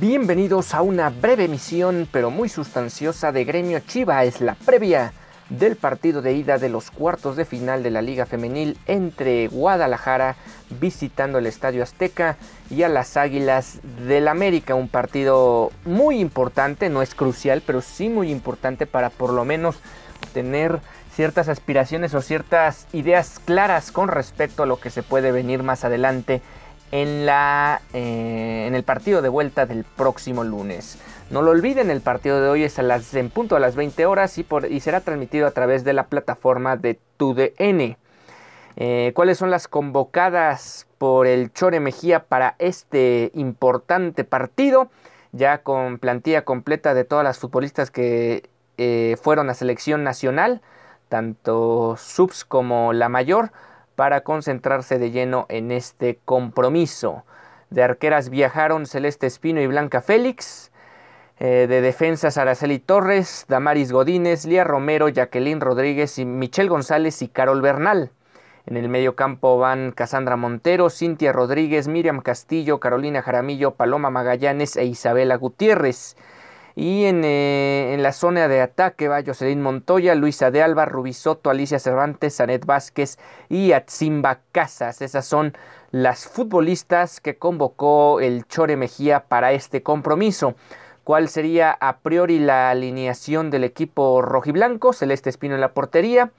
Bienvenidos a una breve emisión, pero muy sustanciosa de Gremio Chiva. Es la previa del partido de ida de los cuartos de final de la Liga Femenil entre Guadalajara visitando el Estadio Azteca y a las Águilas del América. Un partido muy importante, no es crucial, pero sí muy importante para por lo menos tener ciertas aspiraciones o ciertas ideas claras con respecto a lo que se puede venir más adelante en, la, eh, en el partido de vuelta del próximo lunes. No lo olviden, el partido de hoy es a las, en punto a las 20 horas y, por, y será transmitido a través de la plataforma de TUDN. Eh, ¿Cuáles son las convocadas por el Chore Mejía para este importante partido? Ya con plantilla completa de todas las futbolistas que eh, fueron a selección nacional, tanto subs como la mayor para concentrarse de lleno en este compromiso. De arqueras viajaron Celeste Espino y Blanca Félix. Eh, de defensas Araceli Torres, Damaris Godínez, Lía Romero, Jacqueline Rodríguez y Michelle González y Carol Bernal. En el medio campo van Casandra Montero, Cintia Rodríguez, Miriam Castillo, Carolina Jaramillo, Paloma Magallanes e Isabela Gutiérrez. Y en, eh, en, la zona de ataque va Jocelyn Montoya, Luisa de Alba, Rubisoto, Alicia Cervantes, Sanet Vázquez y Atzimba Casas. Esas son las futbolistas que convocó el Chore Mejía para este compromiso. ¿Cuál sería a priori la alineación del equipo rojiblanco? Celeste Espino en la portería.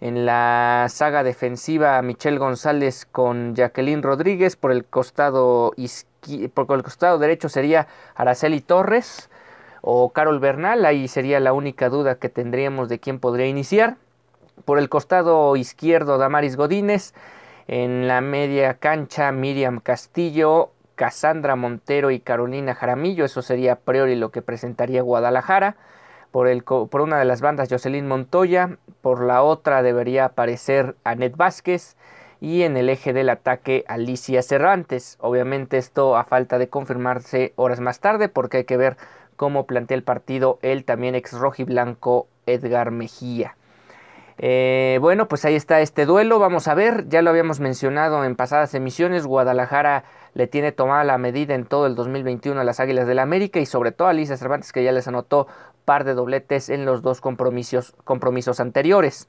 En la saga defensiva, Michelle González con Jacqueline Rodríguez. Por el costado, por el costado derecho sería Araceli Torres o Carol Bernal, ahí sería la única duda que tendríamos de quién podría iniciar. Por el costado izquierdo, Damaris Godínez. En la media cancha, Miriam Castillo, Cassandra Montero y Carolina Jaramillo. Eso sería a priori lo que presentaría Guadalajara. Por, el, por una de las bandas, Jocelyn Montoya. Por la otra debería aparecer Anet Vázquez. Y en el eje del ataque, Alicia Cervantes. Obviamente esto a falta de confirmarse horas más tarde porque hay que ver cómo plantea el partido el también ex rojiblanco Edgar Mejía. Eh, bueno, pues ahí está este duelo. Vamos a ver, ya lo habíamos mencionado en pasadas emisiones. Guadalajara le tiene tomada la medida en todo el 2021 a las Águilas del la América y sobre todo a Alicia Cervantes que ya les anotó par de dobletes en los dos compromisos, compromisos anteriores.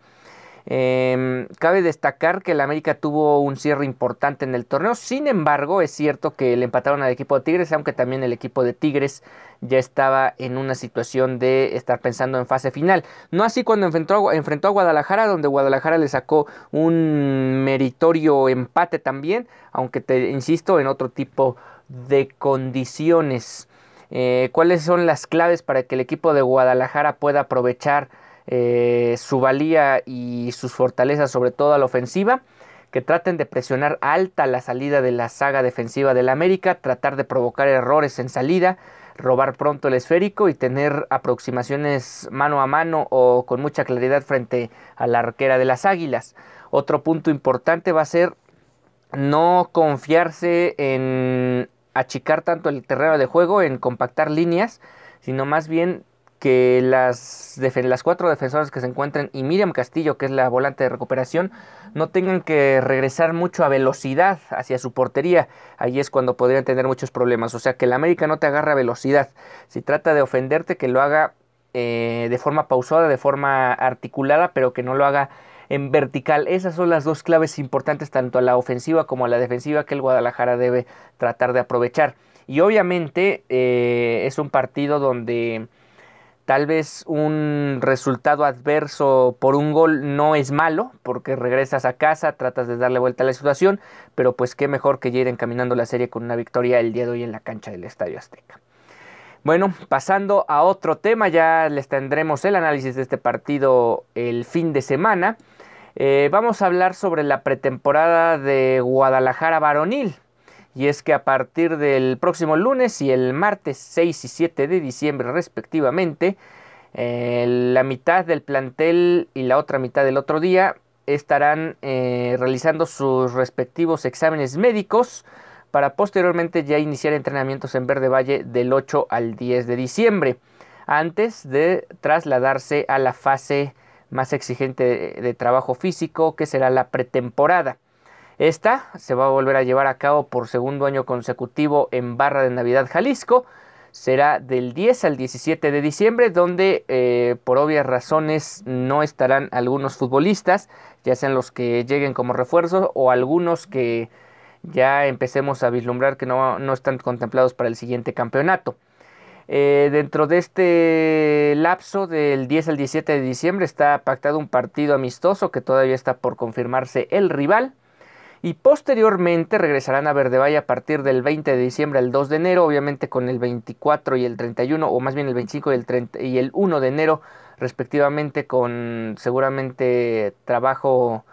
Eh, cabe destacar que el América tuvo un cierre importante en el torneo. Sin embargo, es cierto que le empataron al equipo de Tigres, aunque también el equipo de Tigres ya estaba en una situación de estar pensando en fase final. No así cuando enfrentó, enfrentó a Guadalajara, donde Guadalajara le sacó un meritorio empate también, aunque te insisto, en otro tipo de condiciones. Eh, ¿Cuáles son las claves para que el equipo de Guadalajara pueda aprovechar eh, su valía y sus fortalezas, sobre todo a la ofensiva? que traten de presionar alta la salida de la saga defensiva del América, tratar de provocar errores en salida, robar pronto el esférico y tener aproximaciones mano a mano o con mucha claridad frente a la arquera de las Águilas. Otro punto importante va a ser no confiarse en achicar tanto el terreno de juego, en compactar líneas, sino más bien que las, las cuatro defensoras que se encuentren y Miriam Castillo, que es la volante de recuperación, no tengan que regresar mucho a velocidad hacia su portería. Ahí es cuando podrían tener muchos problemas. O sea, que el América no te agarra velocidad. Si trata de ofenderte, que lo haga eh, de forma pausada, de forma articulada, pero que no lo haga en vertical. Esas son las dos claves importantes tanto a la ofensiva como a la defensiva que el Guadalajara debe tratar de aprovechar. Y obviamente eh, es un partido donde Tal vez un resultado adverso por un gol no es malo, porque regresas a casa, tratas de darle vuelta a la situación, pero pues qué mejor que ir encaminando la serie con una victoria el día de hoy en la cancha del Estadio Azteca. Bueno, pasando a otro tema, ya les tendremos el análisis de este partido el fin de semana. Eh, vamos a hablar sobre la pretemporada de Guadalajara varonil. Y es que a partir del próximo lunes y el martes 6 y 7 de diciembre respectivamente, eh, la mitad del plantel y la otra mitad del otro día estarán eh, realizando sus respectivos exámenes médicos para posteriormente ya iniciar entrenamientos en Verde Valle del 8 al 10 de diciembre, antes de trasladarse a la fase más exigente de trabajo físico que será la pretemporada. Esta se va a volver a llevar a cabo por segundo año consecutivo en Barra de Navidad, Jalisco. Será del 10 al 17 de diciembre, donde eh, por obvias razones no estarán algunos futbolistas, ya sean los que lleguen como refuerzo o algunos que ya empecemos a vislumbrar que no, están contemplados para el siguiente campeonato. Eh, dentro de este lapso del 10 al 17 de diciembre está pactado un partido amistoso que todavía está por confirmarse el rival y posteriormente regresarán a Verde Valle a partir del 20 de diciembre al 2 de enero, obviamente con el 24 y el 31, o más bien el 25 y el, 30, y el 1 de enero respectivamente, con seguramente trabajo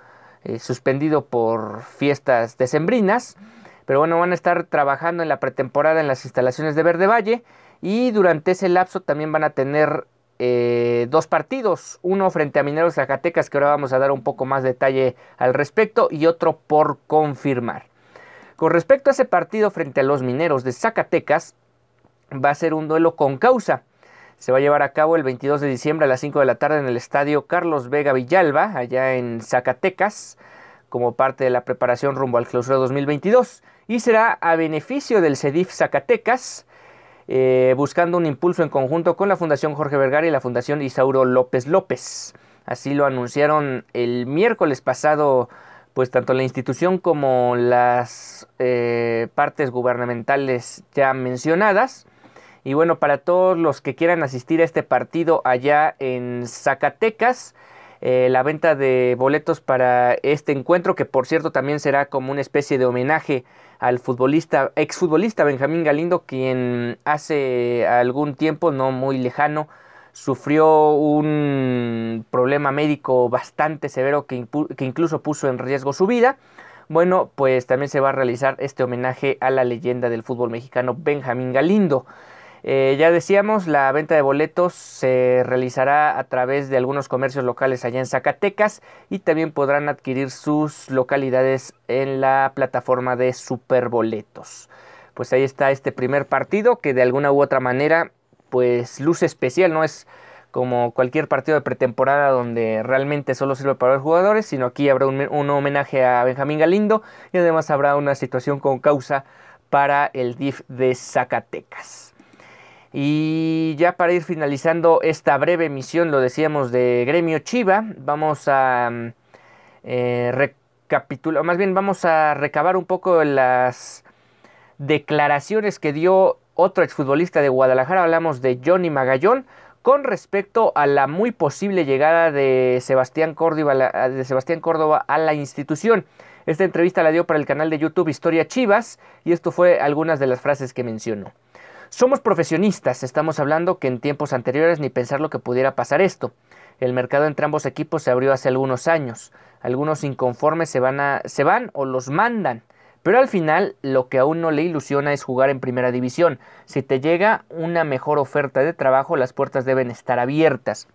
eh, suspendido por fiestas decembrinas. Pero bueno, van a estar trabajando en la pretemporada en las instalaciones de Verde Valle y durante ese lapso también van a tener eh, dos partidos, uno frente a Mineros Zacatecas, que ahora vamos a dar un poco más detalle al respecto, y otro por confirmar. Con respecto a ese partido frente a los Mineros de Zacatecas, va a ser un duelo con causa. Se va a llevar a cabo el 22 de diciembre a las 5 de la tarde en el estadio Carlos Vega Villalba, allá en Zacatecas, como parte de la preparación rumbo al clausura 2022. Y será a beneficio del CEDIF Zacatecas, eh, buscando un impulso en conjunto con la Fundación Jorge Vergara y la Fundación Isauro López López. Así lo anunciaron el miércoles pasado, pues tanto la institución como las eh, partes gubernamentales ya mencionadas. Y bueno, para todos los que quieran asistir a este partido allá en Zacatecas, eh, la venta de boletos para este encuentro, que por cierto también será como una especie de homenaje al futbolista, exfutbolista Benjamín Galindo, quien hace algún tiempo, no muy lejano, sufrió un problema médico bastante severo que, que incluso puso en riesgo su vida. Bueno, pues también se va a realizar este homenaje a la leyenda del fútbol mexicano Benjamín Galindo. Eh, ya decíamos, la venta de boletos se realizará a través de algunos comercios locales allá en Zacatecas y también podrán adquirir sus localidades en la plataforma de Superboletos. Pues ahí está este primer partido que de alguna u otra manera pues luce especial, no es como cualquier partido de pretemporada donde realmente solo sirve para los jugadores, sino aquí habrá un, un homenaje a Benjamín Galindo y además habrá una situación con causa para el DIF de Zacatecas. Y ya para ir finalizando esta breve emisión, lo decíamos de Gremio Chiva, vamos a mm, eh, recapitular, más bien vamos a recabar un poco las declaraciones que dio otro exfutbolista de Guadalajara, hablamos de Johnny Magallón, con respecto a la muy posible llegada de Sebastián Córdoba, de Sebastián Córdoba a la institución. Esta entrevista la dio para el canal de YouTube Historia Chivas y esto fue algunas de las frases que mencionó. Somos profesionistas, estamos hablando que en tiempos anteriores ni pensar lo que pudiera pasar esto. El mercado entre ambos equipos se abrió hace algunos años. Algunos inconformes se van, se van o los mandan. Pero al final lo que a uno le ilusiona es jugar en primera división. Si te llega una mejor oferta de trabajo, las puertas deben estar abiertas.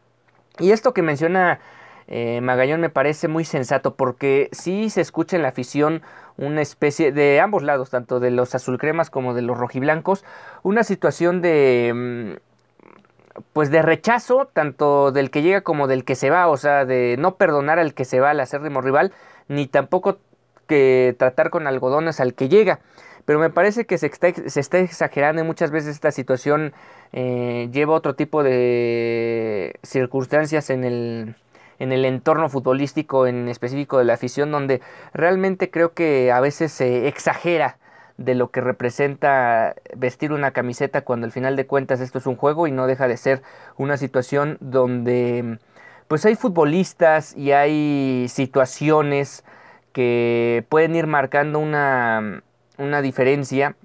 Y esto que menciona eh, Magallón me parece muy sensato porque sí se escucha en la afición una especie de ambos lados, tanto de los azulcremas como de los rojiblancos, una situación de mm, pues de rechazo tanto del que llega como del que se va, o sea, de no perdonar al que se va al acérrimo rival, ni tampoco que tratar con algodones al que llega. Pero me parece que se está, exagerando y muchas veces esta situación eh, lleva otro tipo de circunstancias en el, en el entorno futbolístico en específico de la afición, donde realmente creo que a veces se exagera de lo que representa vestir una camiseta cuando al final de cuentas esto es un juego y no deja de ser una situación donde pues hay futbolistas y hay situaciones que pueden ir marcando una, una diferencia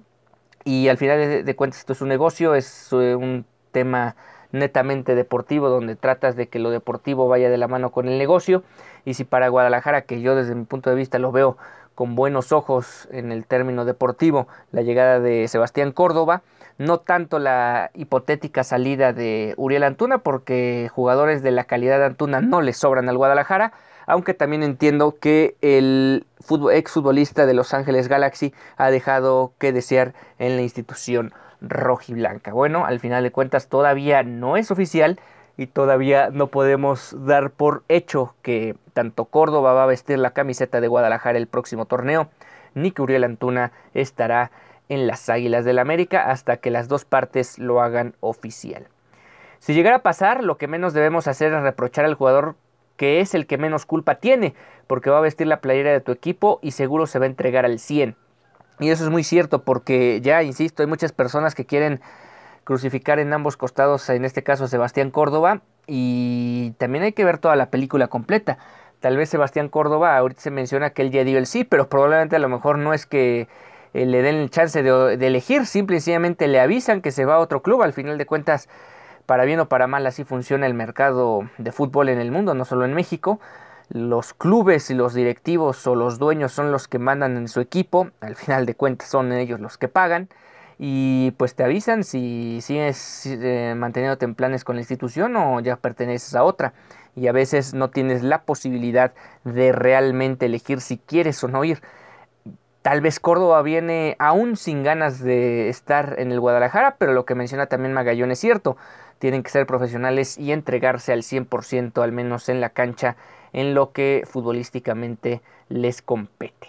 y al final de, cuentas esto es un negocio, es eh, un tema netamente deportivo donde tratas de que lo deportivo vaya de la mano con el negocio. Y si para Guadalajara que yo desde mi punto de vista lo veo con buenos ojos en el término deportivo la llegada de Sebastián Córdoba, no tanto la hipotética salida de Uriel Antuna, porque jugadores de la calidad de Antuna no le sobran al Guadalajara, aunque también entiendo que el exfutbolista de Los Ángeles Galaxy ha dejado que desear en la institución rojiblanca. Bueno, al final de cuentas todavía no es oficial y todavía no podemos dar por hecho que tanto Córdoba va a vestir la camiseta de Guadalajara el próximo torneo, ni que Uriel Antuna estará en las Águilas del América hasta que las dos partes lo hagan oficial. Si llegara a pasar, lo que menos debemos hacer es reprochar al jugador que es el que menos culpa tiene, porque va a vestir la playera de tu equipo y seguro se va a entregar al 100. Y eso es muy cierto, porque ya, insisto, hay muchas personas que quieren crucificar en ambos costados, en este caso Sebastián Córdoba, y también hay que ver toda la película completa. Tal vez Sebastián Córdoba, ahorita se menciona que él ya dio el sí, pero probablemente a lo mejor no es que eh, le den el chance de, de, elegir, simple y sencillamente le avisan que se va a otro club, al final de cuentas, para bien o para mal, así funciona el mercado de fútbol en el mundo, no solo en México. Los clubes y los directivos o los dueños son los que mandan en su equipo, al final de cuentas son ellos los que pagan y pues te avisan si sigues eh, manteniéndote en planes con la institución o ya perteneces a otra y a veces no tienes la posibilidad de realmente elegir si quieres o no ir. Tal vez Córdoba viene aún sin ganas de estar en el Guadalajara, pero lo que menciona también Magallón es cierto. Tienen que ser profesionales y entregarse al 100% al menos en la cancha en lo que futbolísticamente les compete.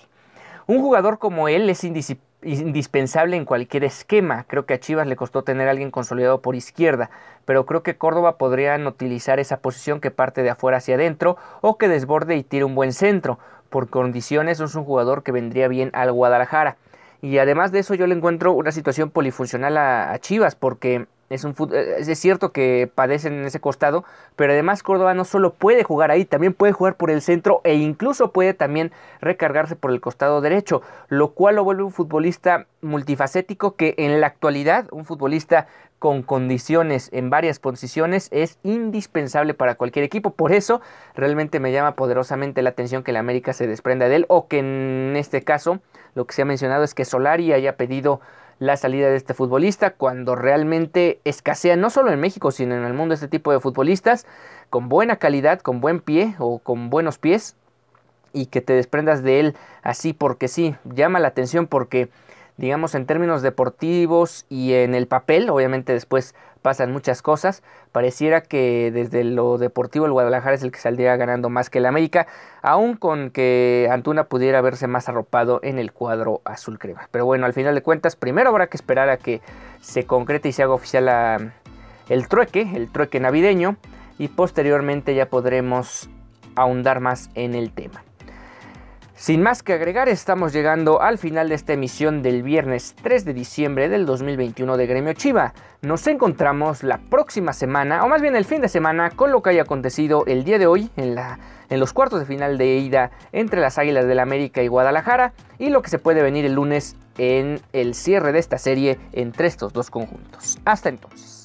Un jugador como él es indispensable en cualquier esquema. Creo que a Chivas le costó tener a alguien consolidado por izquierda, pero creo que Córdoba podrían utilizar esa posición que parte de afuera hacia adentro o que desborde y tire un buen centro. Por condiciones es un jugador que vendría bien al Guadalajara. Y además de eso yo le encuentro una situación polifuncional a, Chivas porque es, un, eh, es cierto que padecen en ese costado, pero además Córdoba no solo puede jugar ahí, también puede jugar por el centro e incluso puede también recargarse por el costado derecho, lo cual lo vuelve un futbolista multifacético que en la actualidad, un futbolista con condiciones en varias posiciones es indispensable para cualquier equipo. Por eso realmente me llama poderosamente la atención que la América se desprenda de él o que en este caso lo que se ha mencionado es que Solari haya pedido la salida de este futbolista cuando realmente escasea no solo en México sino en el mundo este tipo de futbolistas con buena calidad, con buen pie o con buenos pies y que te desprendas de él así porque sí, llama la atención porque digamos en términos deportivos y en el papel, obviamente después pasan muchas cosas, pareciera que desde lo deportivo el Guadalajara es el que saldría ganando más que el América, aun con que Antuna pudiera verse más arropado en el cuadro azul crema. Pero bueno, al final de cuentas, primero habrá que esperar a que se concrete y se haga oficial el trueque, el trueque navideño, y posteriormente ya podremos ahondar más en el tema. Sin más que agregar, estamos llegando al final de esta emisión del viernes 3 de diciembre del 2021 de Gremio Chiva. Nos encontramos la próxima semana, o más bien el fin de semana, con lo que haya acontecido el día de hoy en, los cuartos de final de ida entre las Águilas del la América y Guadalajara, y lo que se puede venir el lunes en el cierre de esta serie entre estos dos conjuntos. Hasta entonces.